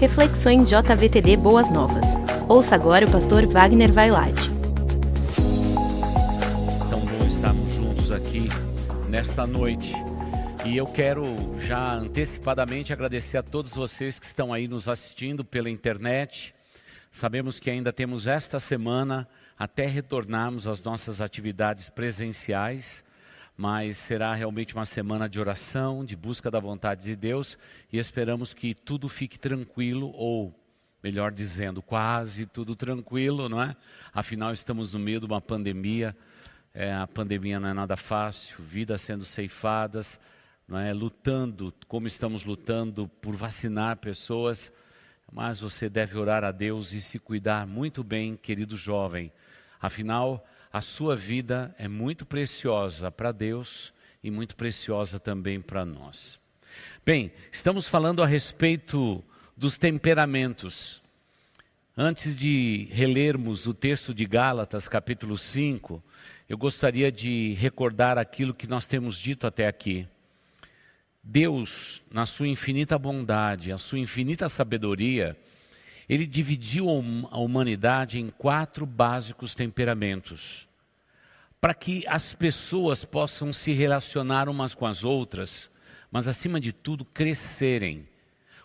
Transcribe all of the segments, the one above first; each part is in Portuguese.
Reflexões JVTD Boas Novas. Ouça agora o pastor Wagner Vailate. Tão bom estarmos juntos aqui nesta noite. E eu quero já antecipadamente agradecer a todos vocês que estão aí nos assistindo pela internet. Sabemos que ainda temos esta semana até retornarmos às nossas atividades presenciais mas será realmente uma semana de oração, de busca da vontade de Deus e esperamos que tudo fique tranquilo ou melhor dizendo, quase tudo tranquilo, não é? Afinal, estamos no meio de uma pandemia. É, a pandemia não é nada fácil, vidas sendo ceifadas, não é? Lutando, como estamos lutando por vacinar pessoas. Mas você deve orar a Deus e se cuidar muito bem, querido jovem. Afinal, a sua vida é muito preciosa para Deus e muito preciosa também para nós. Bem, estamos falando a respeito dos temperamentos. Antes de relermos o texto de Gálatas, capítulo 5, eu gostaria de recordar aquilo que nós temos dito até aqui. Deus, na sua infinita bondade, a sua infinita sabedoria, ele dividiu a humanidade em quatro básicos temperamentos, para que as pessoas possam se relacionar umas com as outras, mas acima de tudo crescerem.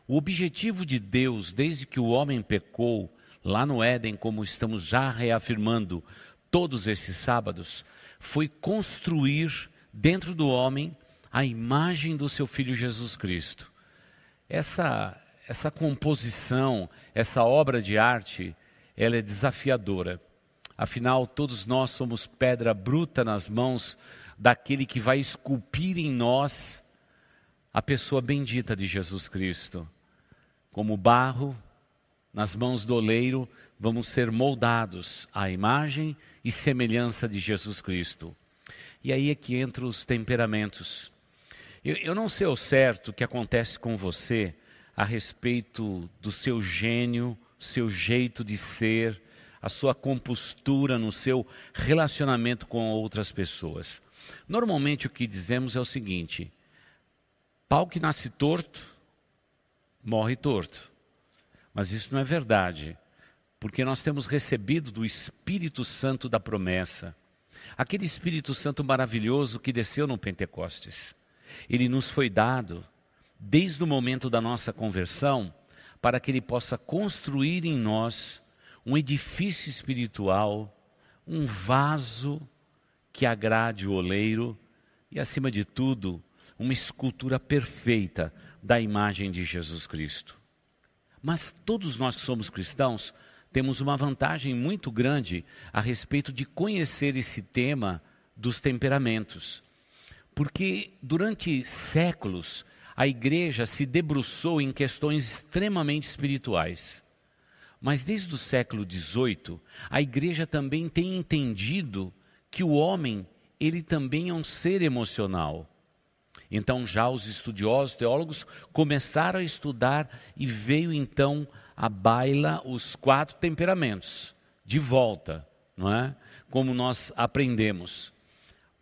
O objetivo de Deus, desde que o homem pecou, lá no Éden, como estamos já reafirmando todos esses sábados, foi construir dentro do homem a imagem do seu filho Jesus Cristo. Essa essa composição, essa obra de arte, ela é desafiadora. Afinal, todos nós somos pedra bruta nas mãos daquele que vai esculpir em nós a pessoa bendita de Jesus Cristo. Como barro, nas mãos do oleiro, vamos ser moldados à imagem e semelhança de Jesus Cristo. E aí é que entram os temperamentos. Eu, eu não sei ao certo o que acontece com você, a respeito do seu gênio, seu jeito de ser, a sua compostura no seu relacionamento com outras pessoas. Normalmente o que dizemos é o seguinte: pau que nasce torto, morre torto. Mas isso não é verdade, porque nós temos recebido do Espírito Santo da promessa, aquele Espírito Santo maravilhoso que desceu no Pentecostes. Ele nos foi dado desde o momento da nossa conversão, para que Ele possa construir em nós um edifício espiritual, um vaso que agrade o oleiro e, acima de tudo, uma escultura perfeita da imagem de Jesus Cristo. Mas todos nós que somos cristãos temos uma vantagem muito grande a respeito de conhecer esse tema dos temperamentos. Porque durante séculos a igreja se debruçou em questões extremamente espirituais. Mas desde o século XVIII, a igreja também tem entendido que o homem, ele também é um ser emocional. Então já os estudiosos, teólogos, começaram a estudar e veio então à baila os quatro temperamentos, de volta, não é? Como nós aprendemos.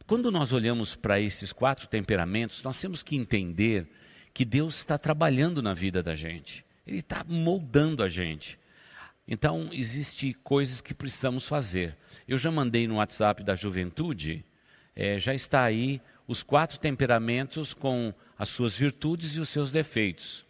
Quando nós olhamos para esses quatro temperamentos, nós temos que entender que Deus está trabalhando na vida da gente. Ele está moldando a gente. Então, existem coisas que precisamos fazer. Eu já mandei no WhatsApp da juventude, é, já está aí os quatro temperamentos com as suas virtudes e os seus defeitos.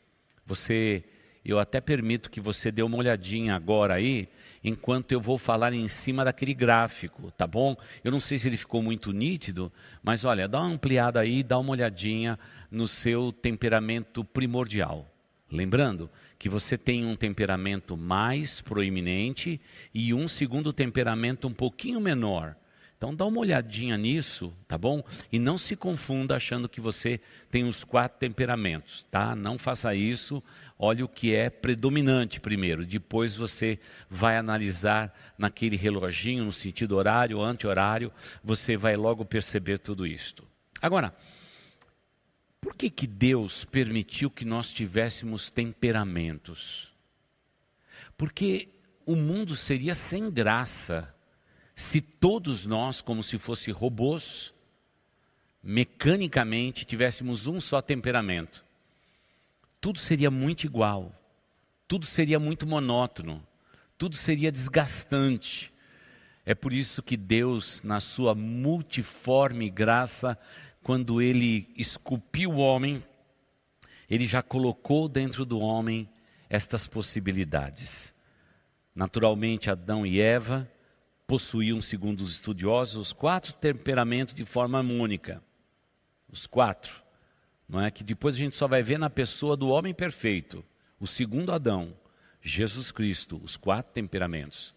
Você, eu até permito que você dê uma olhadinha agora aí, enquanto eu vou falar em cima daquele gráfico, tá bom? Eu não sei se ele ficou muito nítido, mas olha, dá uma ampliada aí, dá uma olhadinha no seu temperamento primordial. Lembrando que você tem um temperamento mais proeminente e um segundo temperamento um pouquinho menor. Então dá uma olhadinha nisso, tá bom? E não se confunda achando que você tem os quatro temperamentos, tá? Não faça isso. Olhe o que é predominante primeiro, depois você vai analisar naquele reloginho no sentido horário, anti-horário, você vai logo perceber tudo isto. Agora, por que que Deus permitiu que nós tivéssemos temperamentos? Porque o mundo seria sem graça se todos nós, como se fossem robôs, mecanicamente tivéssemos um só temperamento. Tudo seria muito igual. tudo seria muito monótono, tudo seria desgastante. É por isso que Deus, na sua multiforme graça, quando ele esculpiu o homem, ele já colocou dentro do homem estas possibilidades. Naturalmente, Adão e Eva possuíam, segundo os estudiosos, os quatro temperamentos de forma única. Os quatro. Não é que depois a gente só vai ver na pessoa do homem perfeito, o segundo Adão, Jesus Cristo, os quatro temperamentos.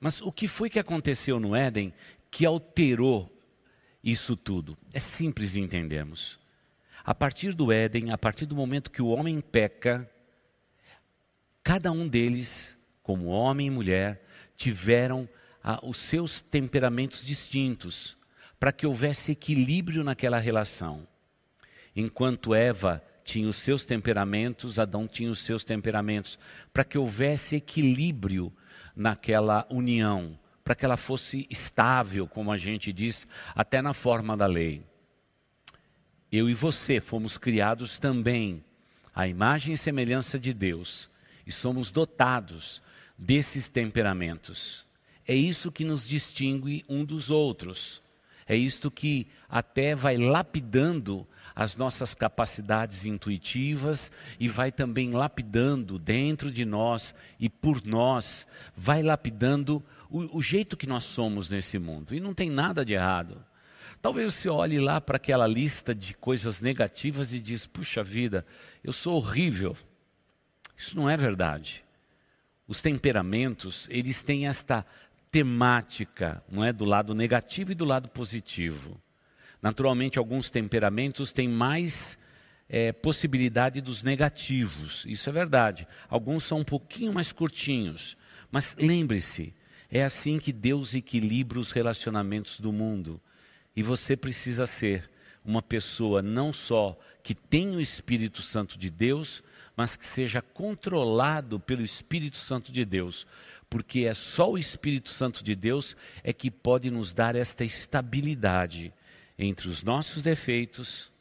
Mas o que foi que aconteceu no Éden que alterou isso tudo? É simples de entendermos. A partir do Éden, a partir do momento que o homem peca, cada um deles, como homem e mulher, tiveram ah, os seus temperamentos distintos, para que houvesse equilíbrio naquela relação. Enquanto Eva tinha os seus temperamentos, Adão tinha os seus temperamentos, para que houvesse equilíbrio naquela união, para que ela fosse estável, como a gente diz, até na forma da lei. Eu e você fomos criados também à imagem e semelhança de Deus e somos dotados desses temperamentos. É isso que nos distingue um dos outros. É isto que até vai lapidando as nossas capacidades intuitivas e vai também lapidando dentro de nós e por nós, vai lapidando o, o jeito que nós somos nesse mundo. E não tem nada de errado. Talvez você olhe lá para aquela lista de coisas negativas e diz: puxa vida, eu sou horrível. Isso não é verdade. Os temperamentos, eles têm esta temática, não é, do lado negativo e do lado positivo. Naturalmente, alguns temperamentos têm mais é, possibilidade dos negativos, isso é verdade. Alguns são um pouquinho mais curtinhos, mas lembre-se, é assim que Deus equilibra os relacionamentos do mundo. E você precisa ser uma pessoa não só que tem o Espírito Santo de Deus, mas que seja controlado pelo Espírito Santo de Deus, porque é só o Espírito Santo de Deus é que pode nos dar esta estabilidade entre os nossos defeitos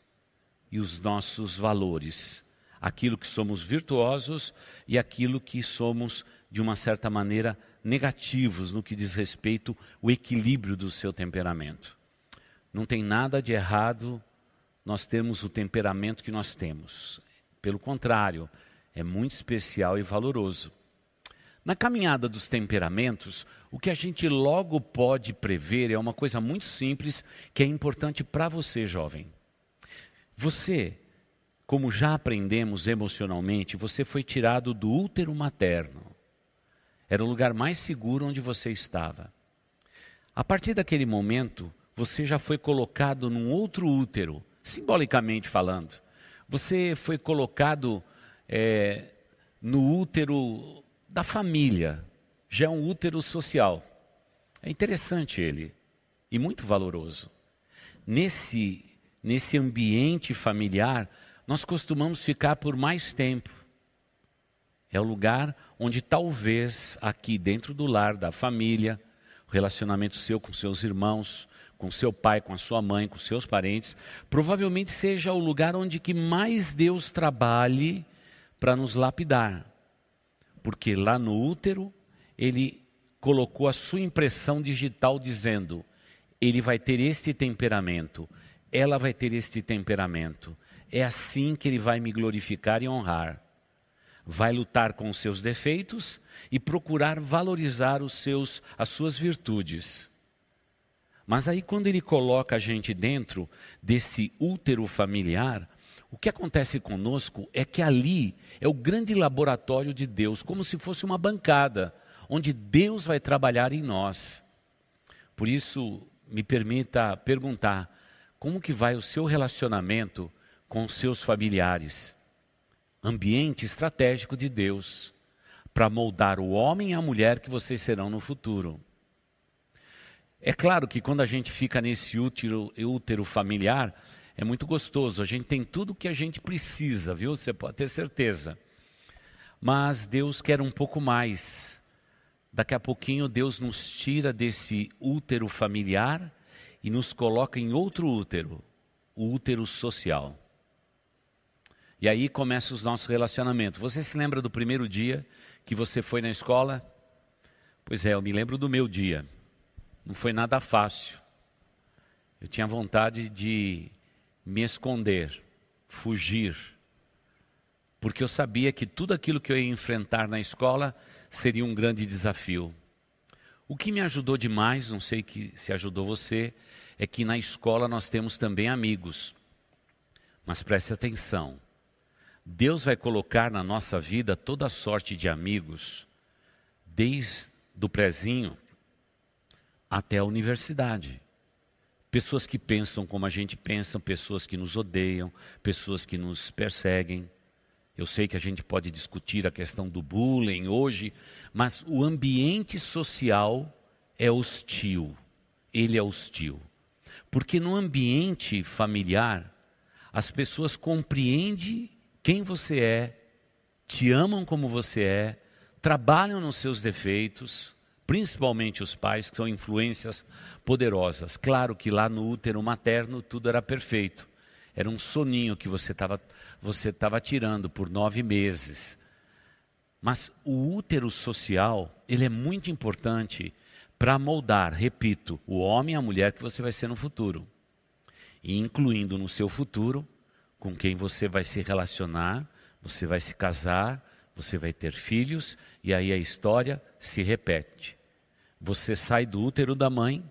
e os nossos valores, aquilo que somos virtuosos e aquilo que somos de uma certa maneira negativos no que diz respeito ao equilíbrio do seu temperamento. Não tem nada de errado nós termos o temperamento que nós temos. Pelo contrário, é muito especial e valoroso. Na caminhada dos temperamentos, o que a gente logo pode prever é uma coisa muito simples que é importante para você, jovem. Você, como já aprendemos emocionalmente, você foi tirado do útero materno. Era o lugar mais seguro onde você estava. A partir daquele momento, você já foi colocado num outro útero, simbolicamente falando. Você foi colocado é, no útero da família, já é um útero social. É interessante ele e muito valoroso. Nesse, nesse ambiente familiar, nós costumamos ficar por mais tempo. É o lugar onde talvez aqui dentro do lar da família, o relacionamento seu com seus irmãos, com seu pai, com a sua mãe, com seus parentes, provavelmente seja o lugar onde que mais Deus trabalhe para nos lapidar. Porque lá no útero ele colocou a sua impressão digital dizendo: ele vai ter este temperamento, ela vai ter este temperamento. É assim que ele vai me glorificar e honrar. Vai lutar com os seus defeitos e procurar valorizar os seus, as suas virtudes. Mas aí, quando ele coloca a gente dentro desse útero familiar, o que acontece conosco é que ali é o grande laboratório de Deus, como se fosse uma bancada onde Deus vai trabalhar em nós. Por isso, me permita perguntar: como que vai o seu relacionamento com seus familiares? Ambiente estratégico de Deus para moldar o homem e a mulher que vocês serão no futuro. É claro que quando a gente fica nesse útero, útero familiar, é muito gostoso, a gente tem tudo o que a gente precisa, viu? Você pode ter certeza. Mas Deus quer um pouco mais. Daqui a pouquinho Deus nos tira desse útero familiar e nos coloca em outro útero, o útero social. E aí começa os nossos relacionamentos. Você se lembra do primeiro dia que você foi na escola? Pois é, eu me lembro do meu dia. Não foi nada fácil. Eu tinha vontade de me esconder, fugir, porque eu sabia que tudo aquilo que eu ia enfrentar na escola seria um grande desafio. O que me ajudou demais, não sei que se ajudou você, é que na escola nós temos também amigos. Mas preste atenção. Deus vai colocar na nossa vida toda sorte de amigos, desde o prezinho até a universidade. Pessoas que pensam como a gente pensa, pessoas que nos odeiam, pessoas que nos perseguem. Eu sei que a gente pode discutir a questão do bullying hoje, mas o ambiente social é hostil. Ele é hostil. Porque no ambiente familiar, as pessoas compreendem quem você é, te amam como você é, trabalham nos seus defeitos, principalmente os pais, que são influências poderosas. Claro que lá no útero materno tudo era perfeito. Era um soninho que você estava você tava tirando por nove meses. Mas o útero social, ele é muito importante para moldar, repito, o homem e a mulher que você vai ser no futuro. E incluindo no seu futuro com quem você vai se relacionar, você vai se casar, você vai ter filhos, e aí a história se repete. Você sai do útero da mãe,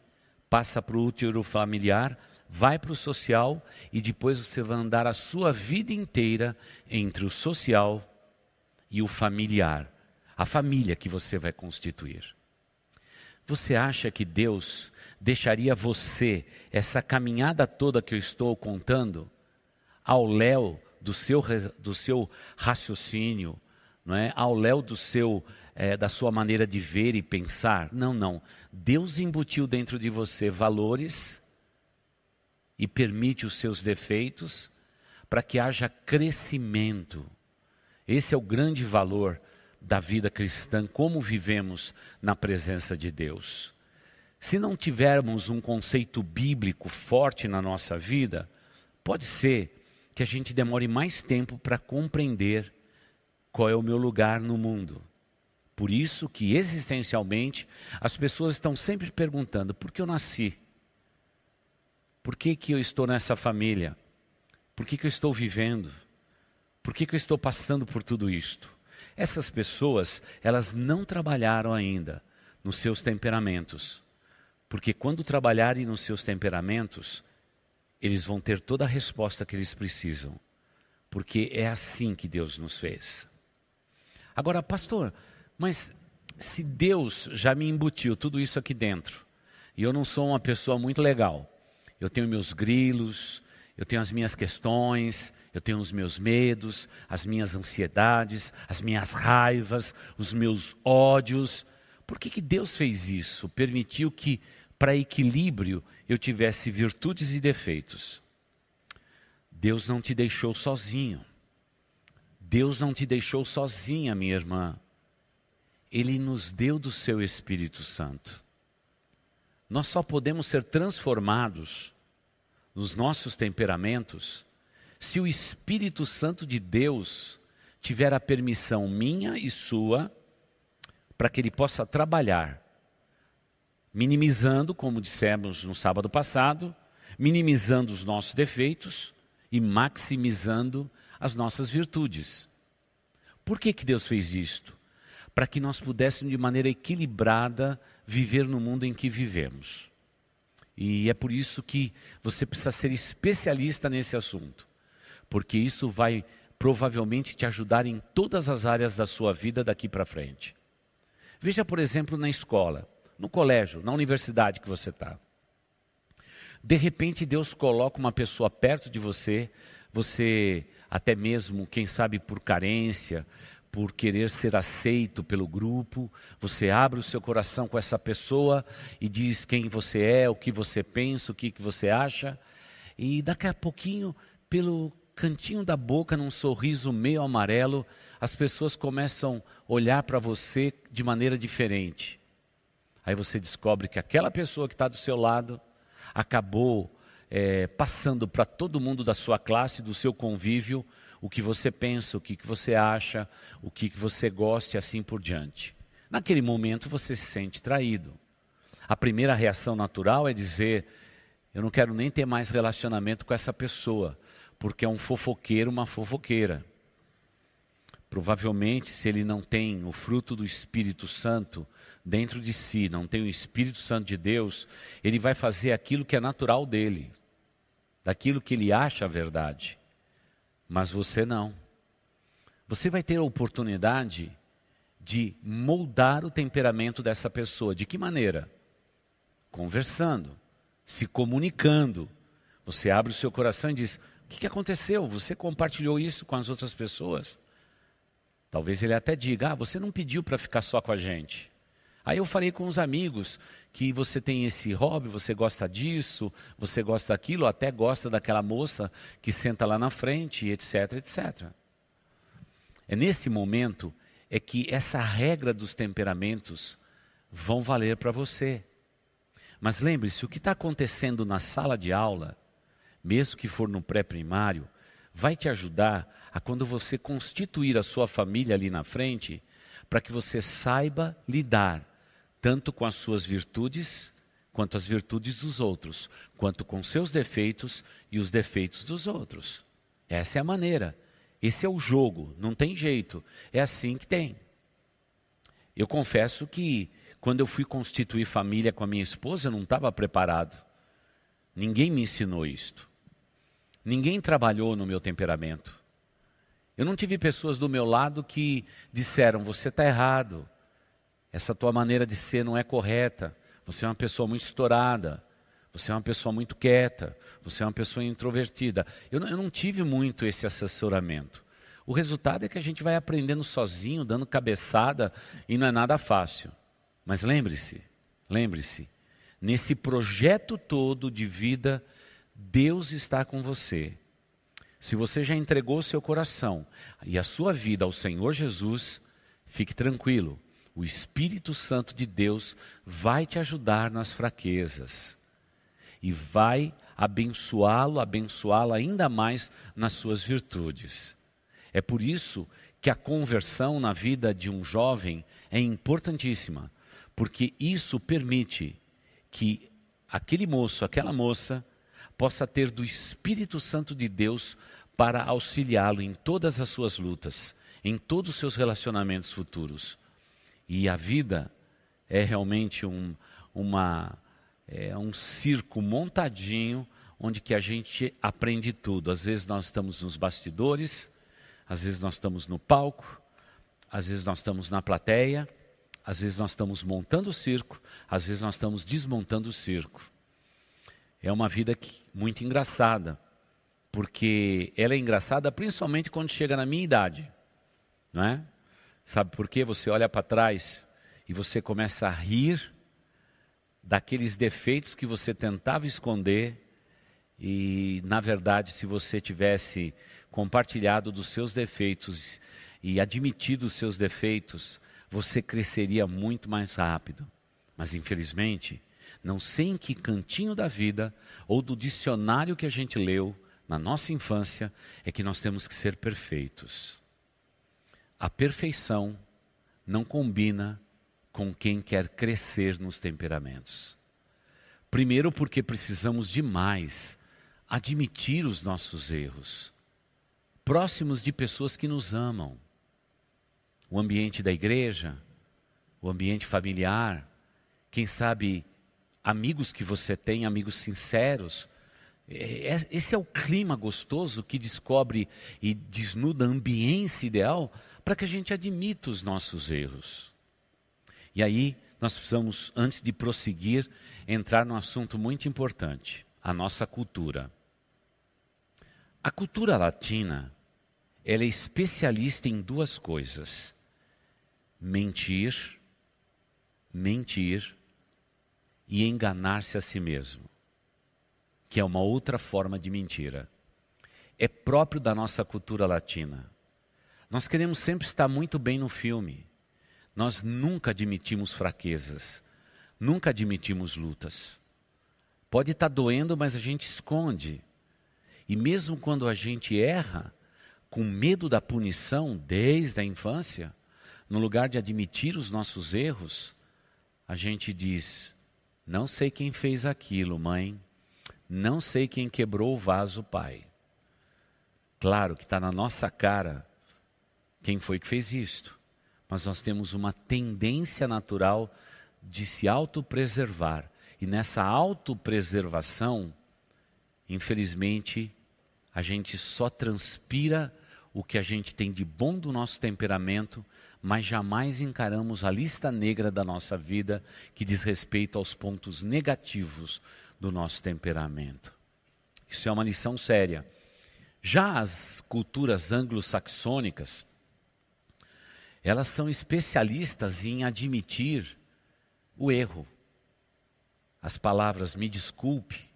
passa para o útero familiar, vai para o social e depois você vai andar a sua vida inteira entre o social e o familiar, a família que você vai constituir. Você acha que Deus deixaria você, essa caminhada toda que eu estou contando, ao léu do seu, do seu raciocínio, não é? ao léu do seu é, da sua maneira de ver e pensar. Não, não. Deus embutiu dentro de você valores e permite os seus defeitos para que haja crescimento. Esse é o grande valor da vida cristã, como vivemos na presença de Deus. Se não tivermos um conceito bíblico forte na nossa vida, pode ser que a gente demore mais tempo para compreender qual é o meu lugar no mundo. Por isso que existencialmente as pessoas estão sempre perguntando: por que eu nasci? Por que, que eu estou nessa família? Por que, que eu estou vivendo? Por que, que eu estou passando por tudo isto? Essas pessoas, elas não trabalharam ainda nos seus temperamentos. Porque quando trabalharem nos seus temperamentos, eles vão ter toda a resposta que eles precisam. Porque é assim que Deus nos fez. Agora, pastor, mas se Deus já me embutiu tudo isso aqui dentro, e eu não sou uma pessoa muito legal, eu tenho meus grilos, eu tenho as minhas questões, eu tenho os meus medos, as minhas ansiedades, as minhas raivas, os meus ódios. Por que, que Deus fez isso? Permitiu que, para equilíbrio, eu tivesse virtudes e defeitos. Deus não te deixou sozinho. Deus não te deixou sozinha, minha irmã. Ele nos deu do seu Espírito Santo. Nós só podemos ser transformados nos nossos temperamentos se o Espírito Santo de Deus tiver a permissão minha e sua para que ele possa trabalhar, minimizando, como dissemos no sábado passado, minimizando os nossos defeitos e maximizando as nossas virtudes. Por que, que Deus fez isto? para que nós pudéssemos, de maneira equilibrada, viver no mundo em que vivemos. E é por isso que você precisa ser especialista nesse assunto, porque isso vai provavelmente te ajudar em todas as áreas da sua vida daqui para frente. Veja, por exemplo, na escola, no colégio, na universidade que você está. De repente, Deus coloca uma pessoa perto de você, você, até mesmo, quem sabe por carência, por querer ser aceito pelo grupo, você abre o seu coração com essa pessoa e diz quem você é, o que você pensa, o que, que você acha, e daqui a pouquinho, pelo cantinho da boca, num sorriso meio amarelo, as pessoas começam a olhar para você de maneira diferente. Aí você descobre que aquela pessoa que está do seu lado acabou é, passando para todo mundo da sua classe, do seu convívio, o que você pensa, o que, que você acha, o que, que você gosta e assim por diante. Naquele momento você se sente traído. A primeira reação natural é dizer: eu não quero nem ter mais relacionamento com essa pessoa, porque é um fofoqueiro, uma fofoqueira. Provavelmente, se ele não tem o fruto do Espírito Santo dentro de si, não tem o Espírito Santo de Deus, ele vai fazer aquilo que é natural dele, daquilo que ele acha a verdade. Mas você não. Você vai ter a oportunidade de moldar o temperamento dessa pessoa. De que maneira? Conversando, se comunicando. Você abre o seu coração e diz: O que aconteceu? Você compartilhou isso com as outras pessoas? Talvez ele até diga: Ah, você não pediu para ficar só com a gente. Aí eu falei com os amigos que você tem esse hobby, você gosta disso, você gosta daquilo, até gosta daquela moça que senta lá na frente, etc, etc. É nesse momento é que essa regra dos temperamentos vão valer para você. Mas lembre-se, o que está acontecendo na sala de aula, mesmo que for no pré-primário, vai te ajudar a quando você constituir a sua família ali na frente, para que você saiba lidar tanto com as suas virtudes, quanto as virtudes dos outros, quanto com seus defeitos e os defeitos dos outros. Essa é a maneira. Esse é o jogo, não tem jeito. É assim que tem. Eu confesso que quando eu fui constituir família com a minha esposa, eu não estava preparado. Ninguém me ensinou isto. Ninguém trabalhou no meu temperamento. Eu não tive pessoas do meu lado que disseram: você está errado, essa tua maneira de ser não é correta, você é uma pessoa muito estourada, você é uma pessoa muito quieta, você é uma pessoa introvertida. Eu não, eu não tive muito esse assessoramento. O resultado é que a gente vai aprendendo sozinho, dando cabeçada, e não é nada fácil. Mas lembre-se, lembre-se, nesse projeto todo de vida, Deus está com você. Se você já entregou seu coração e a sua vida ao Senhor Jesus, fique tranquilo. O Espírito Santo de Deus vai te ajudar nas fraquezas e vai abençoá-lo, abençoá-lo ainda mais nas suas virtudes. É por isso que a conversão na vida de um jovem é importantíssima, porque isso permite que aquele moço, aquela moça, possa ter do Espírito Santo de Deus para auxiliá-lo em todas as suas lutas, em todos os seus relacionamentos futuros. E a vida é realmente um, uma, é um circo montadinho onde que a gente aprende tudo. Às vezes nós estamos nos bastidores, às vezes nós estamos no palco, às vezes nós estamos na plateia, às vezes nós estamos montando o circo, às vezes nós estamos desmontando o circo. É uma vida que, muito engraçada, porque ela é engraçada principalmente quando chega na minha idade, não é? Sabe por quê? Você olha para trás e você começa a rir daqueles defeitos que você tentava esconder e, na verdade, se você tivesse compartilhado dos seus defeitos e admitido os seus defeitos, você cresceria muito mais rápido. Mas, infelizmente, não sei em que cantinho da vida ou do dicionário que a gente leu, na nossa infância é que nós temos que ser perfeitos. A perfeição não combina com quem quer crescer nos temperamentos. Primeiro, porque precisamos demais admitir os nossos erros, próximos de pessoas que nos amam. O ambiente da igreja, o ambiente familiar, quem sabe amigos que você tem, amigos sinceros, é, é, esse é o clima gostoso que descobre e desnuda a ambiência ideal para que a gente admita os nossos erros. E aí, nós precisamos, antes de prosseguir, entrar num assunto muito importante: a nossa cultura. A cultura latina, ela é especialista em duas coisas: mentir, mentir e enganar-se a si mesmo que é uma outra forma de mentira. É próprio da nossa cultura latina. Nós queremos sempre estar muito bem no filme. Nós nunca admitimos fraquezas, nunca admitimos lutas. Pode estar doendo, mas a gente esconde. E mesmo quando a gente erra, com medo da punição desde a infância, no lugar de admitir os nossos erros, a gente diz: Não sei quem fez aquilo, mãe. Não sei quem quebrou o vaso, pai. Claro que está na nossa cara quem foi que fez isto, mas nós temos uma tendência natural de se autopreservar. E nessa autopreservação, infelizmente, a gente só transpira o que a gente tem de bom do nosso temperamento, mas jamais encaramos a lista negra da nossa vida que diz respeito aos pontos negativos do nosso temperamento. Isso é uma lição séria. Já as culturas anglo-saxônicas, elas são especialistas em admitir o erro. As palavras me desculpe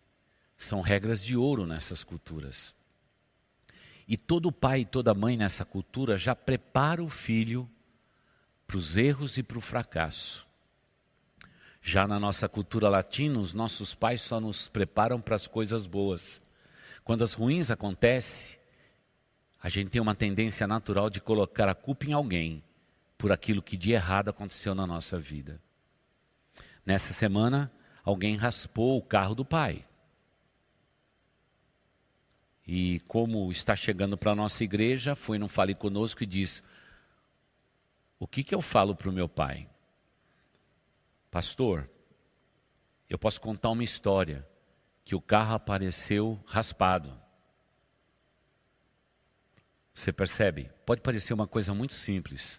são regras de ouro nessas culturas. E todo pai e toda mãe nessa cultura já prepara o filho para os erros e para o fracasso. Já na nossa cultura latina, os nossos pais só nos preparam para as coisas boas. Quando as ruins acontecem, a gente tem uma tendência natural de colocar a culpa em alguém por aquilo que de errado aconteceu na nossa vida. Nessa semana, alguém raspou o carro do pai. E como está chegando para a nossa igreja, foi no Fale Conosco e diz: O que, que eu falo para o meu pai? Pastor, eu posso contar uma história que o carro apareceu raspado. Você percebe? Pode parecer uma coisa muito simples,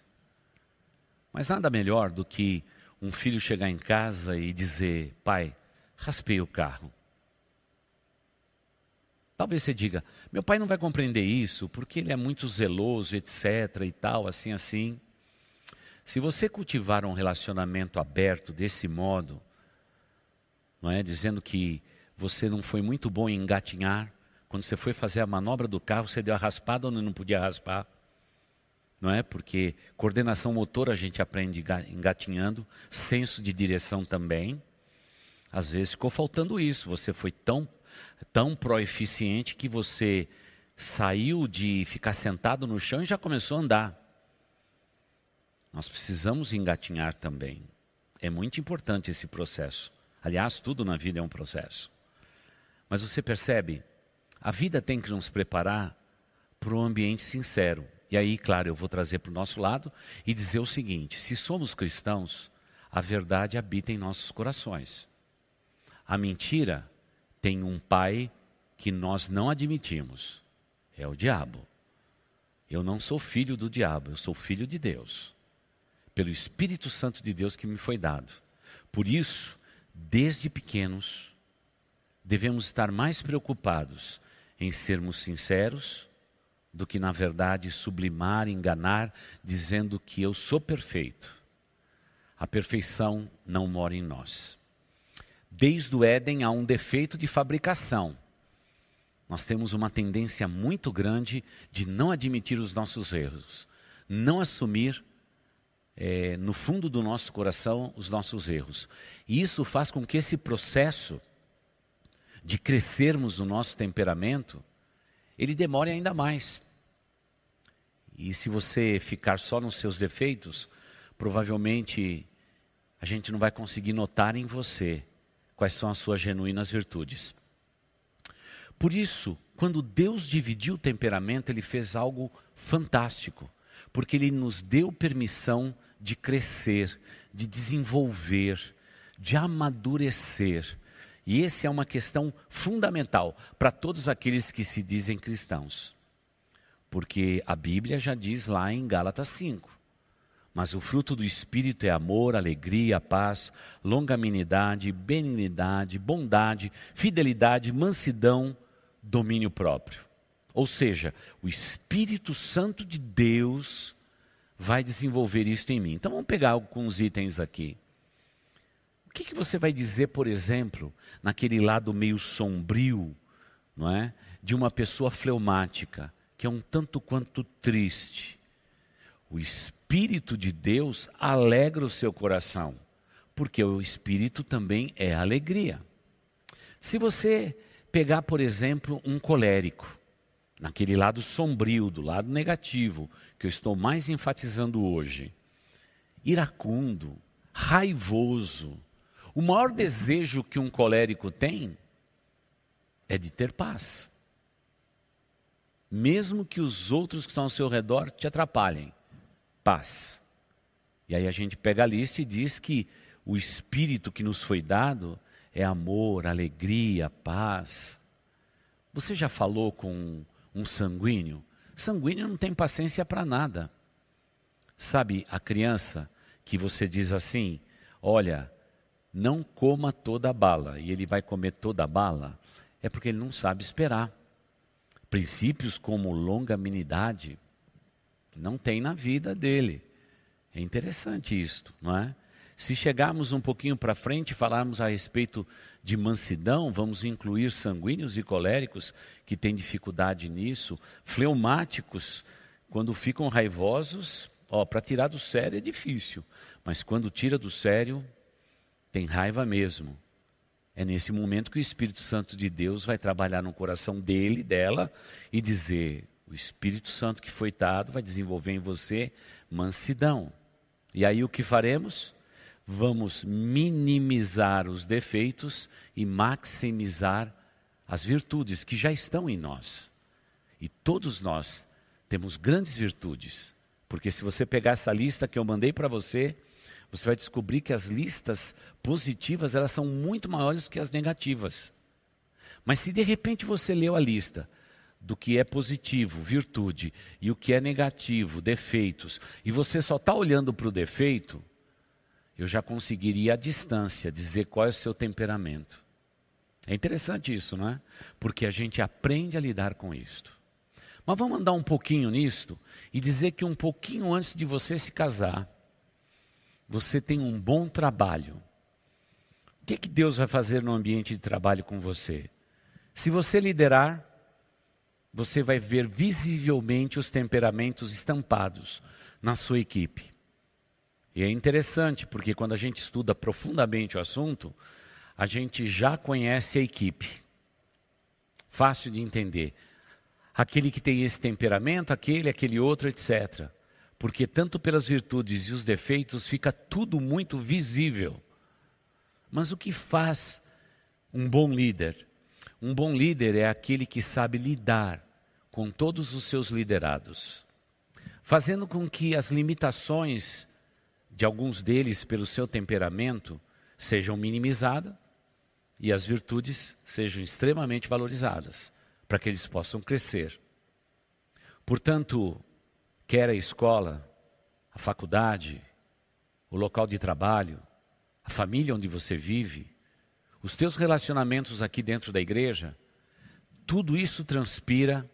mas nada melhor do que um filho chegar em casa e dizer: Pai, raspei o carro. Talvez você diga: Meu pai não vai compreender isso porque ele é muito zeloso, etc. e tal, assim, assim. Se você cultivar um relacionamento aberto desse modo, não é, dizendo que você não foi muito bom em engatinhar, quando você foi fazer a manobra do carro, você deu a raspada ou não podia raspar? Não é? Porque coordenação motora a gente aprende engatinhando, senso de direção também. Às vezes ficou faltando isso, você foi tão tão proeficiente que você saiu de ficar sentado no chão e já começou a andar. Nós precisamos engatinhar também. É muito importante esse processo. Aliás, tudo na vida é um processo. Mas você percebe, a vida tem que nos preparar para um ambiente sincero. E aí, claro, eu vou trazer para o nosso lado e dizer o seguinte: se somos cristãos, a verdade habita em nossos corações. A mentira tem um pai que nós não admitimos: é o diabo. Eu não sou filho do diabo, eu sou filho de Deus pelo Espírito Santo de Deus que me foi dado. Por isso, desde pequenos, devemos estar mais preocupados em sermos sinceros do que, na verdade, sublimar, enganar, dizendo que eu sou perfeito. A perfeição não mora em nós. Desde o Éden há um defeito de fabricação. Nós temos uma tendência muito grande de não admitir os nossos erros, não assumir é, no fundo do nosso coração os nossos erros. E isso faz com que esse processo de crescermos no nosso temperamento, ele demore ainda mais. E se você ficar só nos seus defeitos, provavelmente a gente não vai conseguir notar em você quais são as suas genuínas virtudes. Por isso, quando Deus dividiu o temperamento, ele fez algo fantástico porque Ele nos deu permissão de crescer, de desenvolver, de amadurecer. E essa é uma questão fundamental para todos aqueles que se dizem cristãos. Porque a Bíblia já diz lá em Gálatas 5. Mas o fruto do Espírito é amor, alegria, paz, longanimidade, benignidade, bondade, fidelidade, mansidão, domínio próprio. Ou seja, o Espírito Santo de Deus vai desenvolver isto em mim. Então vamos pegar alguns itens aqui. O que, que você vai dizer, por exemplo, naquele lado meio sombrio, não é, de uma pessoa fleumática, que é um tanto quanto triste? O Espírito de Deus alegra o seu coração, porque o Espírito também é alegria. Se você pegar, por exemplo, um colérico, naquele lado sombrio, do lado negativo, que eu estou mais enfatizando hoje. Iracundo, raivoso. O maior desejo que um colérico tem é de ter paz. Mesmo que os outros que estão ao seu redor te atrapalhem. Paz. E aí a gente pega a lista e diz que o espírito que nos foi dado é amor, alegria, paz. Você já falou com um sanguíneo? Sanguíneo não tem paciência para nada. Sabe, a criança que você diz assim: olha, não coma toda a bala, e ele vai comer toda a bala, é porque ele não sabe esperar. Princípios como longanimidade não tem na vida dele. É interessante isto, não é? Se chegarmos um pouquinho para frente e falarmos a respeito de mansidão, vamos incluir sanguíneos e coléricos que têm dificuldade nisso, fleumáticos, quando ficam raivosos, ó, para tirar do sério é difícil, mas quando tira do sério, tem raiva mesmo. É nesse momento que o Espírito Santo de Deus vai trabalhar no coração dele, dela, e dizer: o Espírito Santo que foi dado vai desenvolver em você mansidão. E aí o que faremos? vamos minimizar os defeitos e maximizar as virtudes que já estão em nós. E todos nós temos grandes virtudes, porque se você pegar essa lista que eu mandei para você, você vai descobrir que as listas positivas elas são muito maiores que as negativas. Mas se de repente você leu a lista do que é positivo, virtude, e o que é negativo, defeitos, e você só está olhando para o defeito, eu já conseguiria à distância dizer qual é o seu temperamento. É interessante isso, não é? Porque a gente aprende a lidar com isto. Mas vamos andar um pouquinho nisto e dizer que um pouquinho antes de você se casar, você tem um bom trabalho. O que, é que Deus vai fazer no ambiente de trabalho com você? Se você liderar, você vai ver visivelmente os temperamentos estampados na sua equipe. E é interessante, porque quando a gente estuda profundamente o assunto, a gente já conhece a equipe. Fácil de entender. Aquele que tem esse temperamento, aquele, aquele outro, etc. Porque tanto pelas virtudes e os defeitos fica tudo muito visível. Mas o que faz um bom líder? Um bom líder é aquele que sabe lidar com todos os seus liderados, fazendo com que as limitações de alguns deles, pelo seu temperamento, sejam minimizadas e as virtudes sejam extremamente valorizadas, para que eles possam crescer. Portanto, quer a escola, a faculdade, o local de trabalho, a família onde você vive, os teus relacionamentos aqui dentro da igreja, tudo isso transpira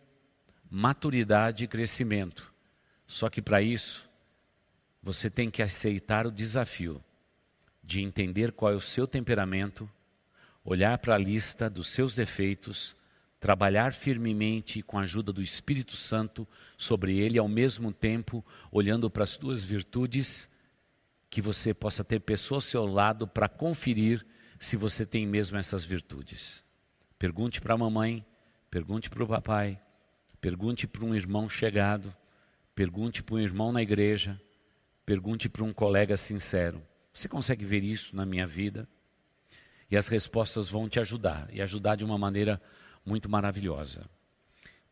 maturidade e crescimento. Só que para isso, você tem que aceitar o desafio de entender qual é o seu temperamento, olhar para a lista dos seus defeitos, trabalhar firmemente com a ajuda do Espírito Santo sobre ele, ao mesmo tempo olhando para as suas virtudes, que você possa ter pessoas ao seu lado para conferir se você tem mesmo essas virtudes. Pergunte para a mamãe, pergunte para o papai, pergunte para um irmão chegado, pergunte para um irmão na igreja, Pergunte para um colega sincero: Você consegue ver isso na minha vida? E as respostas vão te ajudar, e ajudar de uma maneira muito maravilhosa.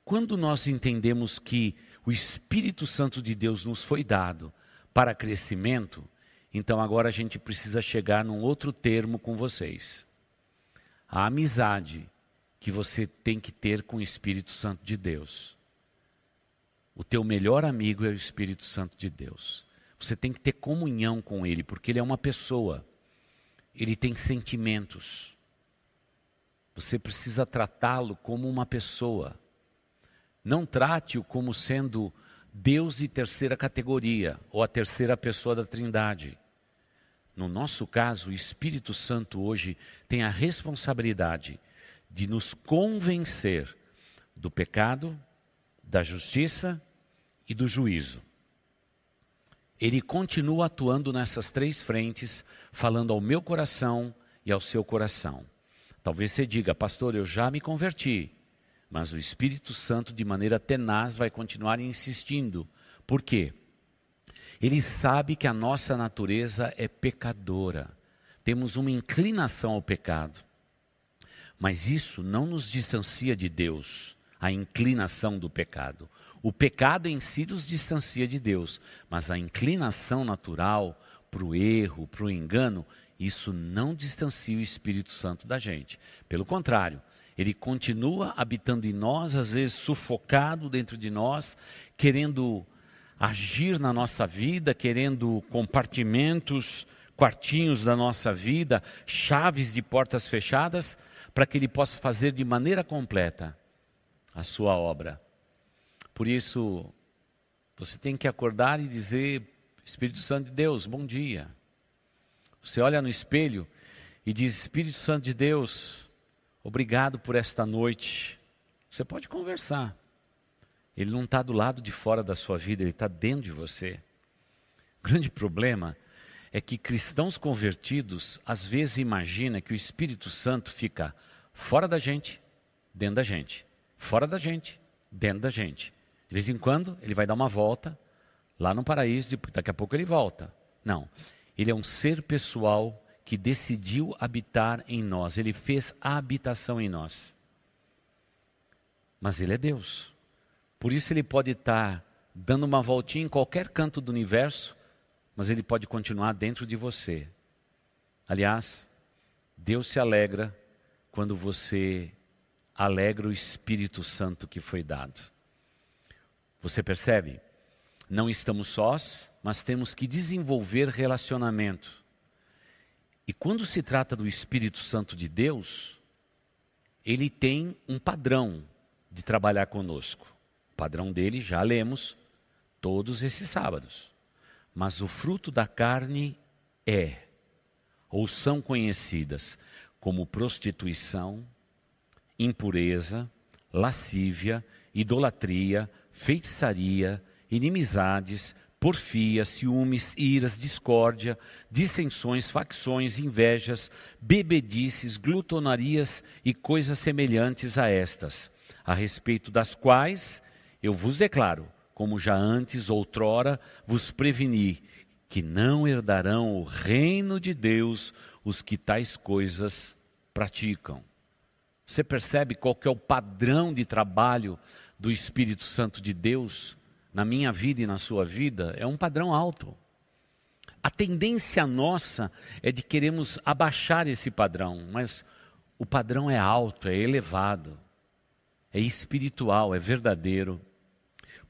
Quando nós entendemos que o Espírito Santo de Deus nos foi dado para crescimento, então agora a gente precisa chegar num outro termo com vocês. A amizade que você tem que ter com o Espírito Santo de Deus. O teu melhor amigo é o Espírito Santo de Deus. Você tem que ter comunhão com Ele, porque Ele é uma pessoa. Ele tem sentimentos. Você precisa tratá-lo como uma pessoa. Não trate-o como sendo Deus de terceira categoria ou a terceira pessoa da Trindade. No nosso caso, o Espírito Santo hoje tem a responsabilidade de nos convencer do pecado, da justiça e do juízo ele continua atuando nessas três frentes, falando ao meu coração e ao seu coração. Talvez você diga, pastor, eu já me converti, Mas o Espírito Santo, de maneira tenaz, vai continuar insistindo. Por quê? Ele sabe que a nossa natureza é pecadora. Temos uma inclinação ao pecado. Mas isso não nos distancia de Deus, a inclinação do pecado. O pecado em si nos distancia de Deus, mas a inclinação natural para o erro, para o engano, isso não distancia o Espírito Santo da gente. Pelo contrário, ele continua habitando em nós, às vezes sufocado dentro de nós, querendo agir na nossa vida, querendo compartimentos, quartinhos da nossa vida, chaves de portas fechadas, para que ele possa fazer de maneira completa a sua obra. Por isso, você tem que acordar e dizer: Espírito Santo de Deus, bom dia. Você olha no espelho e diz: Espírito Santo de Deus, obrigado por esta noite. Você pode conversar. Ele não está do lado de fora da sua vida, ele está dentro de você. O grande problema é que cristãos convertidos às vezes imaginam que o Espírito Santo fica fora da gente, dentro da gente. Fora da gente, dentro da gente. De vez em quando ele vai dar uma volta lá no paraíso, daqui a pouco ele volta. Não. Ele é um ser pessoal que decidiu habitar em nós. Ele fez a habitação em nós. Mas ele é Deus. Por isso ele pode estar dando uma voltinha em qualquer canto do universo, mas ele pode continuar dentro de você. Aliás, Deus se alegra quando você alegra o Espírito Santo que foi dado. Você percebe? Não estamos sós, mas temos que desenvolver relacionamento. E quando se trata do Espírito Santo de Deus, ele tem um padrão de trabalhar conosco. O padrão dele já lemos todos esses sábados. Mas o fruto da carne é, ou são conhecidas como prostituição, impureza, lascívia, idolatria, feitiçaria, inimizades, porfia, ciúmes, iras, discórdia, dissensões, facções, invejas, bebedices, glutonarias e coisas semelhantes a estas, a respeito das quais eu vos declaro, como já antes, outrora, vos preveni, que não herdarão o reino de Deus os que tais coisas praticam. Você percebe qual que é o padrão de trabalho do Espírito Santo de Deus na minha vida e na sua vida? É um padrão alto. A tendência nossa é de queremos abaixar esse padrão, mas o padrão é alto, é elevado, é espiritual, é verdadeiro.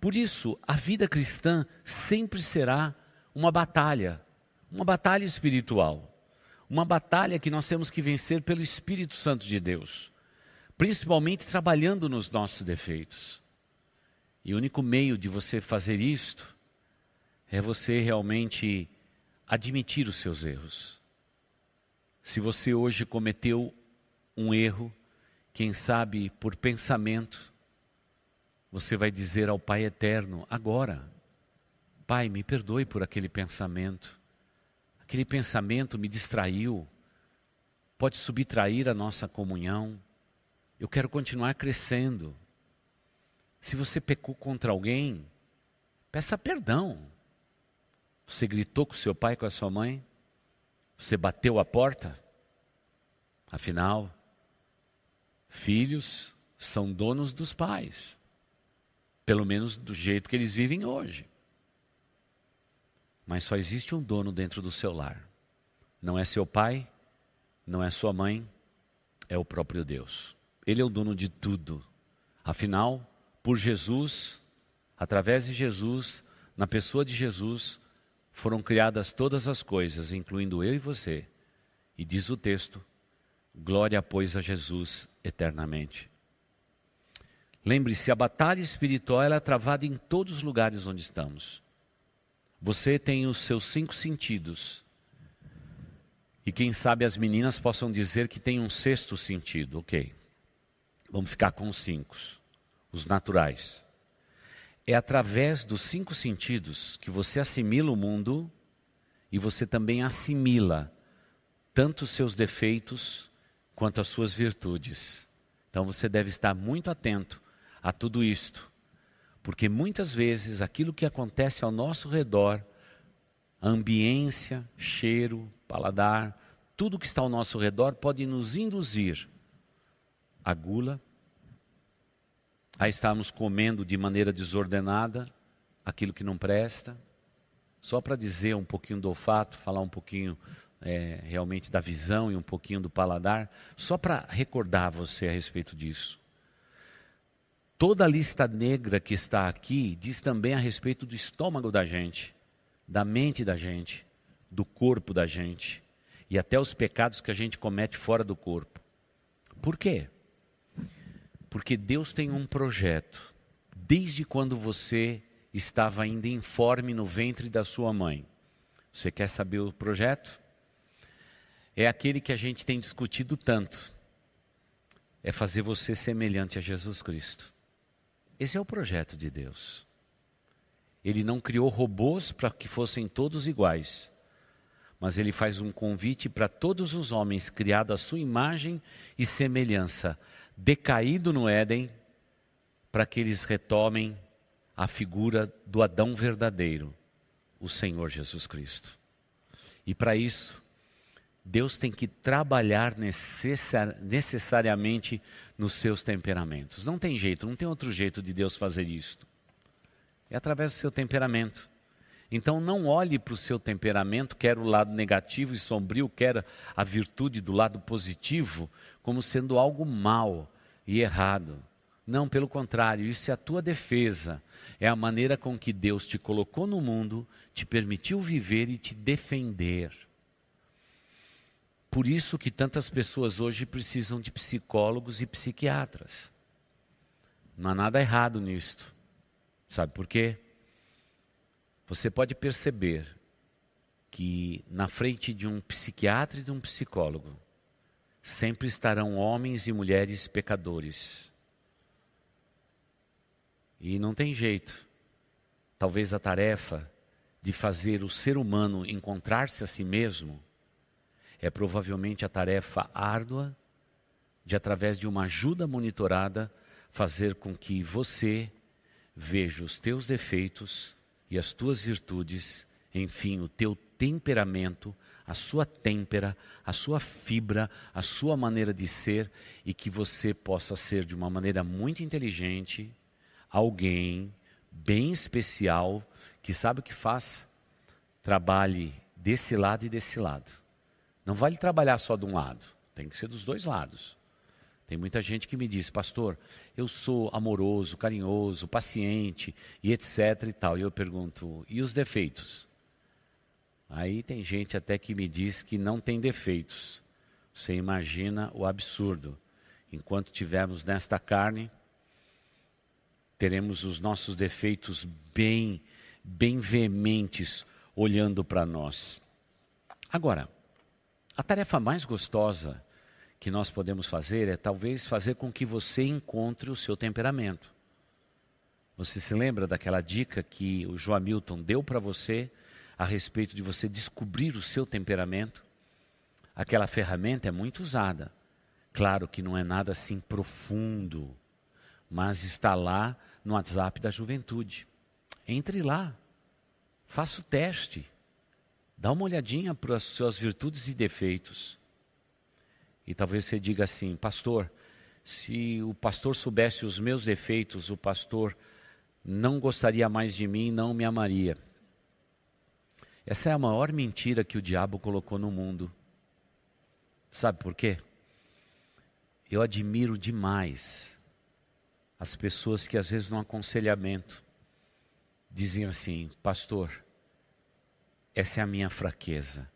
Por isso, a vida cristã sempre será uma batalha, uma batalha espiritual, uma batalha que nós temos que vencer pelo Espírito Santo de Deus, principalmente trabalhando nos nossos defeitos. E o único meio de você fazer isto é você realmente admitir os seus erros. Se você hoje cometeu um erro, quem sabe por pensamento, você vai dizer ao Pai eterno: agora, Pai, me perdoe por aquele pensamento. Aquele pensamento me distraiu, pode subtrair a nossa comunhão. Eu quero continuar crescendo. Se você pecou contra alguém, peça perdão. Você gritou com seu pai, com a sua mãe? Você bateu a porta? Afinal, filhos são donos dos pais. Pelo menos do jeito que eles vivem hoje. Mas só existe um dono dentro do seu lar. Não é seu pai, não é sua mãe, é o próprio Deus. Ele é o dono de tudo. Afinal, por Jesus, através de Jesus, na pessoa de Jesus, foram criadas todas as coisas, incluindo eu e você. E diz o texto: glória, pois, a Jesus eternamente. Lembre-se, a batalha espiritual é travada em todos os lugares onde estamos. Você tem os seus cinco sentidos. E quem sabe as meninas possam dizer que tem um sexto sentido. Ok. Vamos ficar com os cinco, os naturais. É através dos cinco sentidos que você assimila o mundo e você também assimila tanto os seus defeitos quanto as suas virtudes. Então você deve estar muito atento a tudo isto, porque muitas vezes aquilo que acontece ao nosso redor, ambiência, cheiro, paladar, tudo que está ao nosso redor pode nos induzir a gula, a estarmos comendo de maneira desordenada aquilo que não presta. Só para dizer um pouquinho do olfato, falar um pouquinho é, realmente da visão e um pouquinho do paladar, só para recordar você a respeito disso. Toda a lista negra que está aqui diz também a respeito do estômago da gente, da mente da gente, do corpo da gente e até os pecados que a gente comete fora do corpo. Por quê? Porque Deus tem um projeto. Desde quando você estava ainda informe no ventre da sua mãe. Você quer saber o projeto? É aquele que a gente tem discutido tanto. É fazer você semelhante a Jesus Cristo. Esse é o projeto de Deus. Ele não criou robôs para que fossem todos iguais, mas ele faz um convite para todos os homens criados à sua imagem e semelhança decaído no Éden, para que eles retomem a figura do Adão verdadeiro, o Senhor Jesus Cristo. E para isso, Deus tem que trabalhar necessari necessariamente nos seus temperamentos. Não tem jeito, não tem outro jeito de Deus fazer isto. É através do seu temperamento. Então não olhe para o seu temperamento, quer o lado negativo e sombrio, quer a virtude do lado positivo, como sendo algo mal e errado. Não, pelo contrário, isso é a tua defesa. É a maneira com que Deus te colocou no mundo, te permitiu viver e te defender. Por isso que tantas pessoas hoje precisam de psicólogos e psiquiatras. Não há nada errado nisto. Sabe por quê? Você pode perceber que na frente de um psiquiatra e de um psicólogo sempre estarão homens e mulheres pecadores. E não tem jeito. Talvez a tarefa de fazer o ser humano encontrar-se a si mesmo é provavelmente a tarefa árdua de, através de uma ajuda monitorada, fazer com que você veja os teus defeitos e as tuas virtudes, enfim, o teu temperamento, a sua têmpera, a sua fibra, a sua maneira de ser e que você possa ser de uma maneira muito inteligente alguém bem especial que sabe o que faz. Trabalhe desse lado e desse lado. Não vale trabalhar só de um lado, tem que ser dos dois lados. Tem muita gente que me diz, pastor, eu sou amoroso, carinhoso, paciente e etc e tal. E eu pergunto, e os defeitos? Aí tem gente até que me diz que não tem defeitos. Você imagina o absurdo. Enquanto tivermos nesta carne, teremos os nossos defeitos bem, bem veementes olhando para nós. Agora, a tarefa mais gostosa que nós podemos fazer é talvez fazer com que você encontre o seu temperamento. Você se lembra daquela dica que o João Milton deu para você a respeito de você descobrir o seu temperamento? Aquela ferramenta é muito usada. Claro que não é nada assim profundo, mas está lá no WhatsApp da juventude. Entre lá, faça o teste, dá uma olhadinha para as suas virtudes e defeitos. E talvez você diga assim, pastor, se o pastor soubesse os meus defeitos, o pastor não gostaria mais de mim, não me amaria. Essa é a maior mentira que o diabo colocou no mundo. Sabe por quê? Eu admiro demais as pessoas que às vezes no aconselhamento dizem assim: Pastor, essa é a minha fraqueza.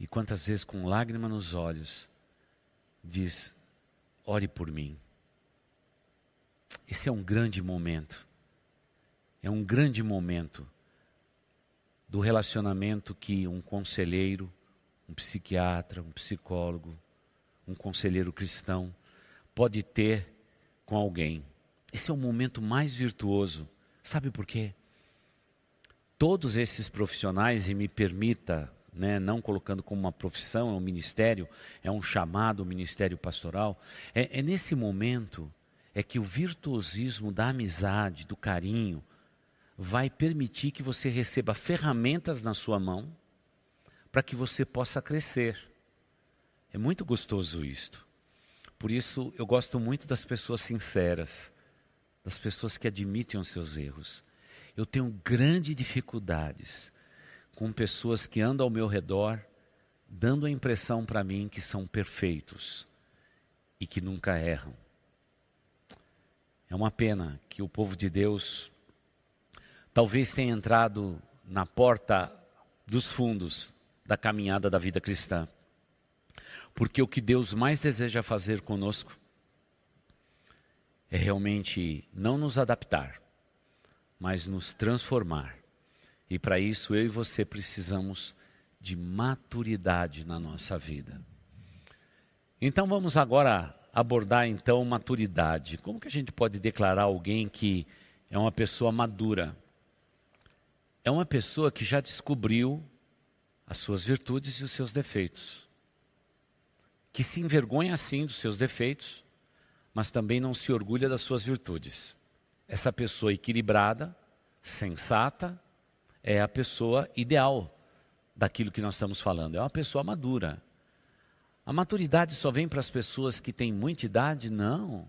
E quantas vezes, com lágrima nos olhos, diz: ore por mim. Esse é um grande momento. É um grande momento do relacionamento que um conselheiro, um psiquiatra, um psicólogo, um conselheiro cristão pode ter com alguém. Esse é o momento mais virtuoso. Sabe por quê? Todos esses profissionais, e me permita né, não colocando como uma profissão, é um ministério, é um chamado, um ministério pastoral, é, é nesse momento é que o virtuosismo da amizade, do carinho, vai permitir que você receba ferramentas na sua mão para que você possa crescer. É muito gostoso isto. Por isso eu gosto muito das pessoas sinceras, das pessoas que admitem os seus erros. Eu tenho grandes dificuldades com pessoas que andam ao meu redor, dando a impressão para mim que são perfeitos e que nunca erram. É uma pena que o povo de Deus talvez tenha entrado na porta dos fundos da caminhada da vida cristã. Porque o que Deus mais deseja fazer conosco é realmente não nos adaptar, mas nos transformar. E para isso eu e você precisamos de maturidade na nossa vida. Então vamos agora abordar então maturidade. Como que a gente pode declarar alguém que é uma pessoa madura? É uma pessoa que já descobriu as suas virtudes e os seus defeitos. Que se envergonha sim dos seus defeitos, mas também não se orgulha das suas virtudes. Essa pessoa equilibrada, sensata, é a pessoa ideal daquilo que nós estamos falando. É uma pessoa madura. A maturidade só vem para as pessoas que têm muita idade? Não.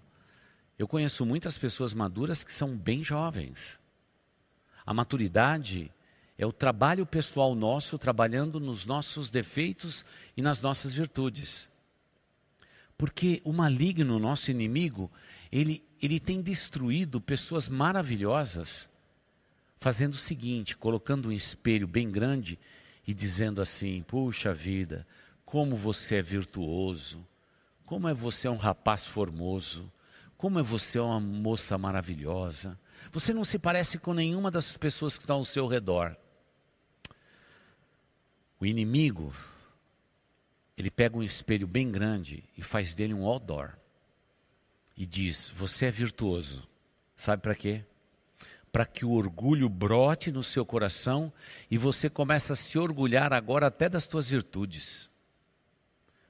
Eu conheço muitas pessoas maduras que são bem jovens. A maturidade é o trabalho pessoal nosso trabalhando nos nossos defeitos e nas nossas virtudes. Porque o maligno, nosso inimigo, ele, ele tem destruído pessoas maravilhosas, fazendo o seguinte: colocando um espelho bem grande e dizendo assim: puxa vida, como você é virtuoso, como é você é um rapaz formoso, como é você uma moça maravilhosa. Você não se parece com nenhuma das pessoas que estão ao seu redor. O inimigo ele pega um espelho bem grande e faz dele um outdoor. E diz: Você é virtuoso. Sabe para quê? Para que o orgulho brote no seu coração e você comece a se orgulhar agora até das suas virtudes.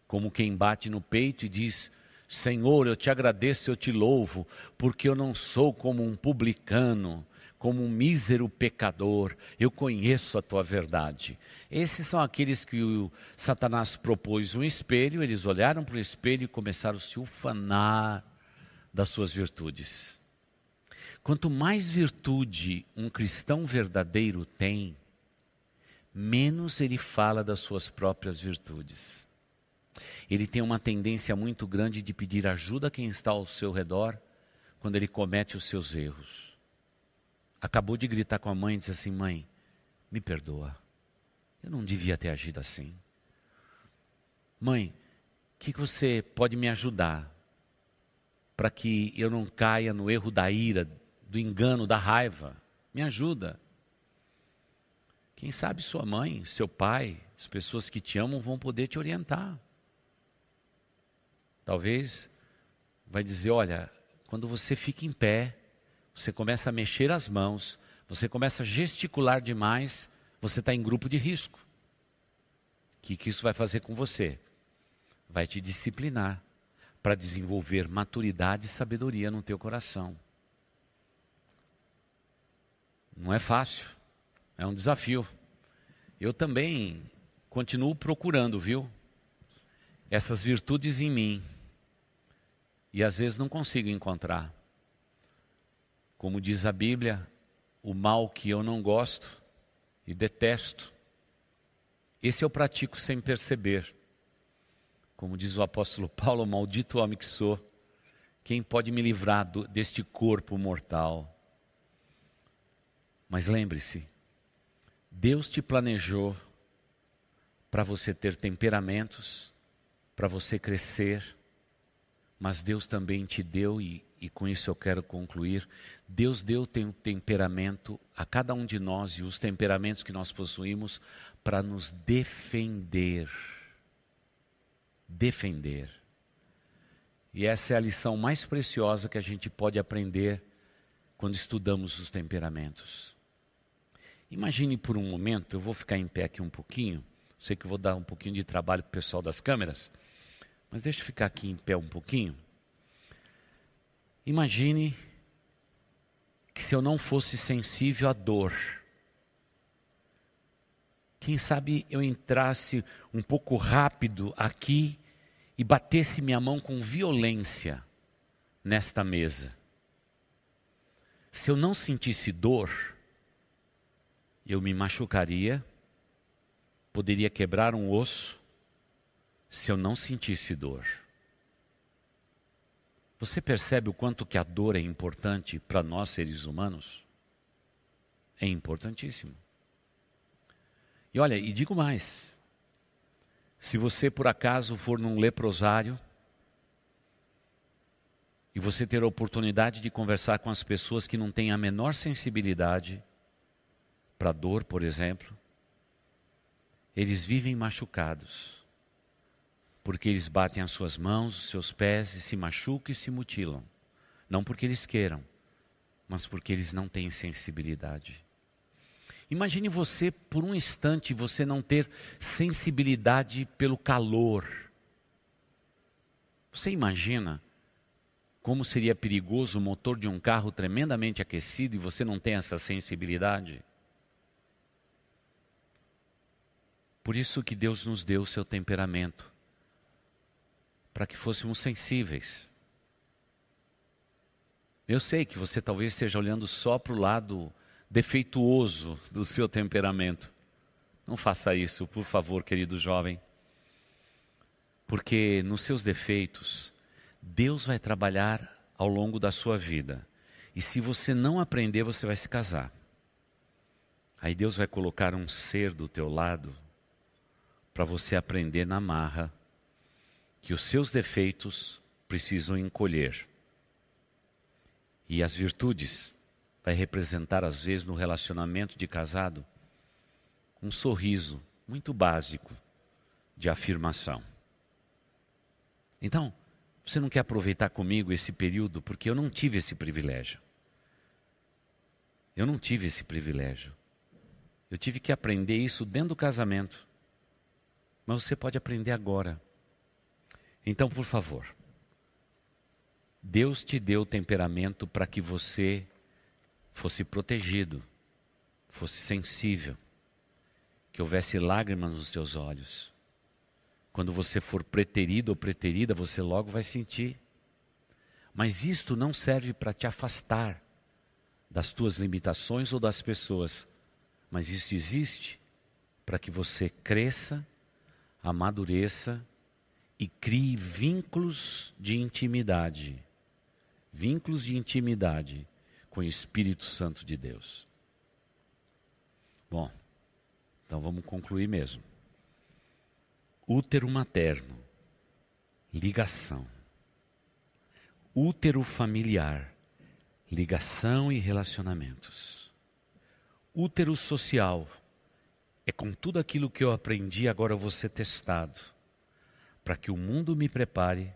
Como quem bate no peito e diz: Senhor, eu te agradeço, eu te louvo, porque eu não sou como um publicano, como um mísero pecador, eu conheço a tua verdade. Esses são aqueles que o Satanás propôs um espelho, eles olharam para o espelho e começaram a se ufanar das suas virtudes. Quanto mais virtude um cristão verdadeiro tem, menos ele fala das suas próprias virtudes. Ele tem uma tendência muito grande de pedir ajuda a quem está ao seu redor quando ele comete os seus erros acabou de gritar com a mãe e disse assim: Mãe, me perdoa. Eu não devia ter agido assim. Mãe, o que, que você pode me ajudar para que eu não caia no erro da ira, do engano, da raiva? Me ajuda. Quem sabe sua mãe, seu pai, as pessoas que te amam vão poder te orientar. Talvez vai dizer, olha, quando você fica em pé, você começa a mexer as mãos, você começa a gesticular demais, você está em grupo de risco. O que, que isso vai fazer com você? Vai te disciplinar para desenvolver maturidade e sabedoria no teu coração. Não é fácil, é um desafio. Eu também continuo procurando, viu? Essas virtudes em mim. E às vezes não consigo encontrar. Como diz a Bíblia, o mal que eu não gosto e detesto, esse eu pratico sem perceber. Como diz o apóstolo Paulo, maldito homem que sou, quem pode me livrar do, deste corpo mortal? Mas lembre-se, Deus te planejou para você ter temperamentos, para você crescer, mas Deus também te deu, e, e com isso eu quero concluir, Deus deu tem, temperamento a cada um de nós e os temperamentos que nós possuímos para nos defender. Defender. E essa é a lição mais preciosa que a gente pode aprender quando estudamos os temperamentos. Imagine por um momento, eu vou ficar em pé aqui um pouquinho, Sei que vou dar um pouquinho de trabalho para o pessoal das câmeras, mas deixa eu ficar aqui em pé um pouquinho. Imagine que se eu não fosse sensível à dor, quem sabe eu entrasse um pouco rápido aqui e batesse minha mão com violência nesta mesa. Se eu não sentisse dor, eu me machucaria, poderia quebrar um osso, se eu não sentisse dor. Você percebe o quanto que a dor é importante para nós seres humanos? É importantíssimo. E olha, e digo mais: se você por acaso for num leprosário e você ter a oportunidade de conversar com as pessoas que não têm a menor sensibilidade para dor, por exemplo, eles vivem machucados porque eles batem as suas mãos, os seus pés e se machucam e se mutilam. Não porque eles queiram, mas porque eles não têm sensibilidade. Imagine você por um instante você não ter sensibilidade pelo calor. Você imagina como seria perigoso o motor de um carro tremendamente aquecido e você não tem essa sensibilidade? Por isso que Deus nos deu o seu temperamento para que fôssemos sensíveis. Eu sei que você talvez esteja olhando só para o lado defeituoso do seu temperamento. Não faça isso, por favor, querido jovem. Porque nos seus defeitos, Deus vai trabalhar ao longo da sua vida. E se você não aprender, você vai se casar. Aí Deus vai colocar um ser do teu lado para você aprender na marra que os seus defeitos precisam encolher. E as virtudes vai representar, às vezes, no relacionamento de casado, um sorriso muito básico de afirmação. Então, você não quer aproveitar comigo esse período porque eu não tive esse privilégio. Eu não tive esse privilégio. Eu tive que aprender isso dentro do casamento. Mas você pode aprender agora. Então, por favor, Deus te deu temperamento para que você fosse protegido, fosse sensível, que houvesse lágrimas nos teus olhos. Quando você for preterido ou preterida, você logo vai sentir. Mas isto não serve para te afastar das tuas limitações ou das pessoas, mas isso existe para que você cresça, amadureça e crie vínculos de intimidade. Vínculos de intimidade com o Espírito Santo de Deus. Bom, então vamos concluir mesmo. Útero materno, ligação. Útero familiar, ligação e relacionamentos. Útero social, é com tudo aquilo que eu aprendi, agora eu vou ser testado para que o mundo me prepare,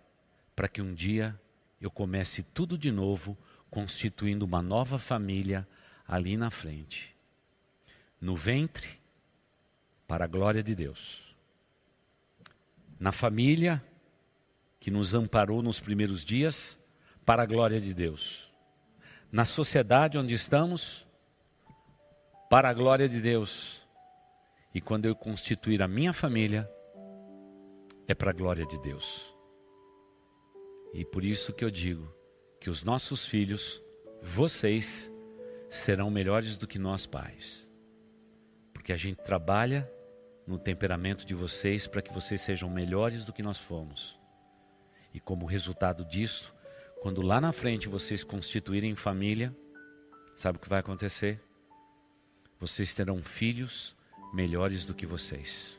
para que um dia eu comece tudo de novo, constituindo uma nova família ali na frente. No ventre, para a glória de Deus. Na família, que nos amparou nos primeiros dias, para a glória de Deus. Na sociedade onde estamos, para a glória de Deus. E quando eu constituir a minha família, é para a glória de Deus. E por isso que eu digo que os nossos filhos, vocês, serão melhores do que nós pais. Porque a gente trabalha no temperamento de vocês para que vocês sejam melhores do que nós fomos. E como resultado disso, quando lá na frente vocês constituírem família, sabe o que vai acontecer? Vocês terão filhos melhores do que vocês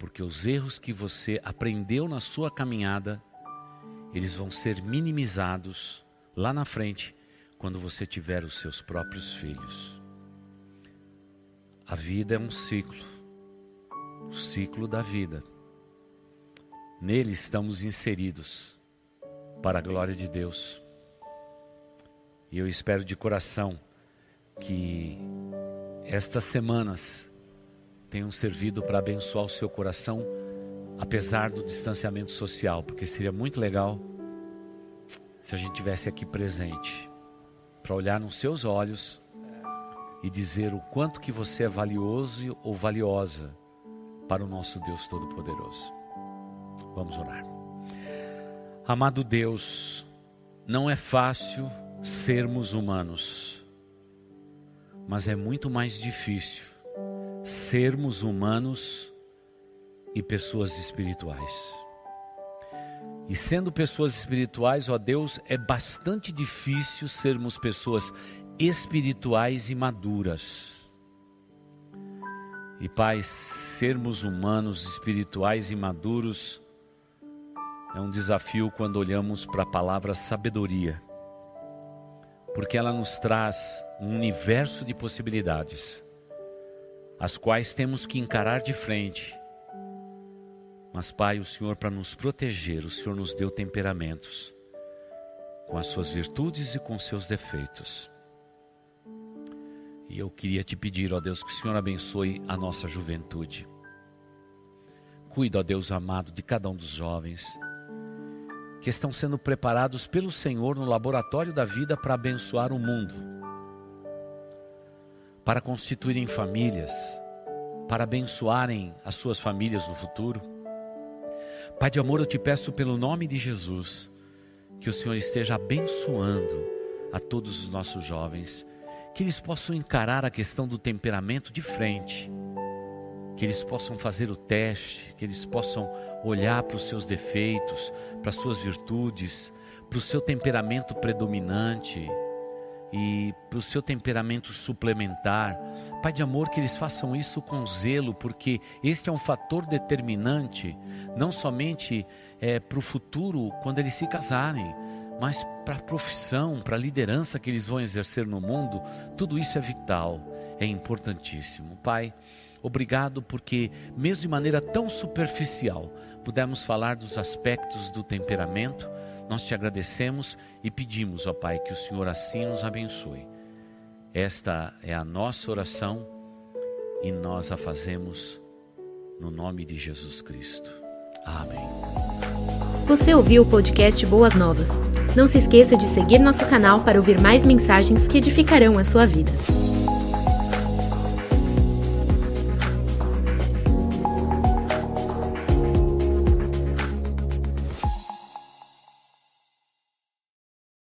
porque os erros que você aprendeu na sua caminhada, eles vão ser minimizados lá na frente, quando você tiver os seus próprios filhos. A vida é um ciclo, o ciclo da vida. Nele estamos inseridos para a glória de Deus. E eu espero de coração que estas semanas tenham servido para abençoar o seu coração, apesar do distanciamento social, porque seria muito legal se a gente tivesse aqui presente para olhar nos seus olhos e dizer o quanto que você é valioso ou valiosa para o nosso Deus Todo-Poderoso. Vamos orar. Amado Deus, não é fácil sermos humanos, mas é muito mais difícil sermos humanos e pessoas espirituais. E sendo pessoas espirituais, ó Deus, é bastante difícil sermos pessoas espirituais e maduras. E Pai, sermos humanos, espirituais e maduros é um desafio quando olhamos para a palavra sabedoria, porque ela nos traz um universo de possibilidades, as quais temos que encarar de frente. Mas, Pai, o Senhor, para nos proteger, o Senhor nos deu temperamentos, com as suas virtudes e com seus defeitos. E eu queria te pedir, ó Deus, que o Senhor abençoe a nossa juventude. Cuida, ó Deus amado, de cada um dos jovens que estão sendo preparados pelo Senhor no laboratório da vida para abençoar o mundo, para constituírem famílias, para abençoarem as suas famílias no futuro. Pai de amor, eu te peço pelo nome de Jesus, que o Senhor esteja abençoando a todos os nossos jovens que eles possam encarar a questão do temperamento de frente, que eles possam fazer o teste, que eles possam olhar para os seus defeitos, para as suas virtudes, para o seu temperamento predominante e para o seu temperamento suplementar. Pai de amor, que eles façam isso com zelo, porque este é um fator determinante, não somente é, para o futuro, quando eles se casarem, mas para a profissão, para a liderança que eles vão exercer no mundo, tudo isso é vital, é importantíssimo. Pai, obrigado porque, mesmo de maneira tão superficial, pudemos falar dos aspectos do temperamento. Nós te agradecemos e pedimos, ó Pai, que o Senhor assim nos abençoe. Esta é a nossa oração e nós a fazemos no nome de Jesus Cristo. Amém. Você ouviu o podcast Boas Novas? Não se esqueça de seguir nosso canal para ouvir mais mensagens que edificarão a sua vida.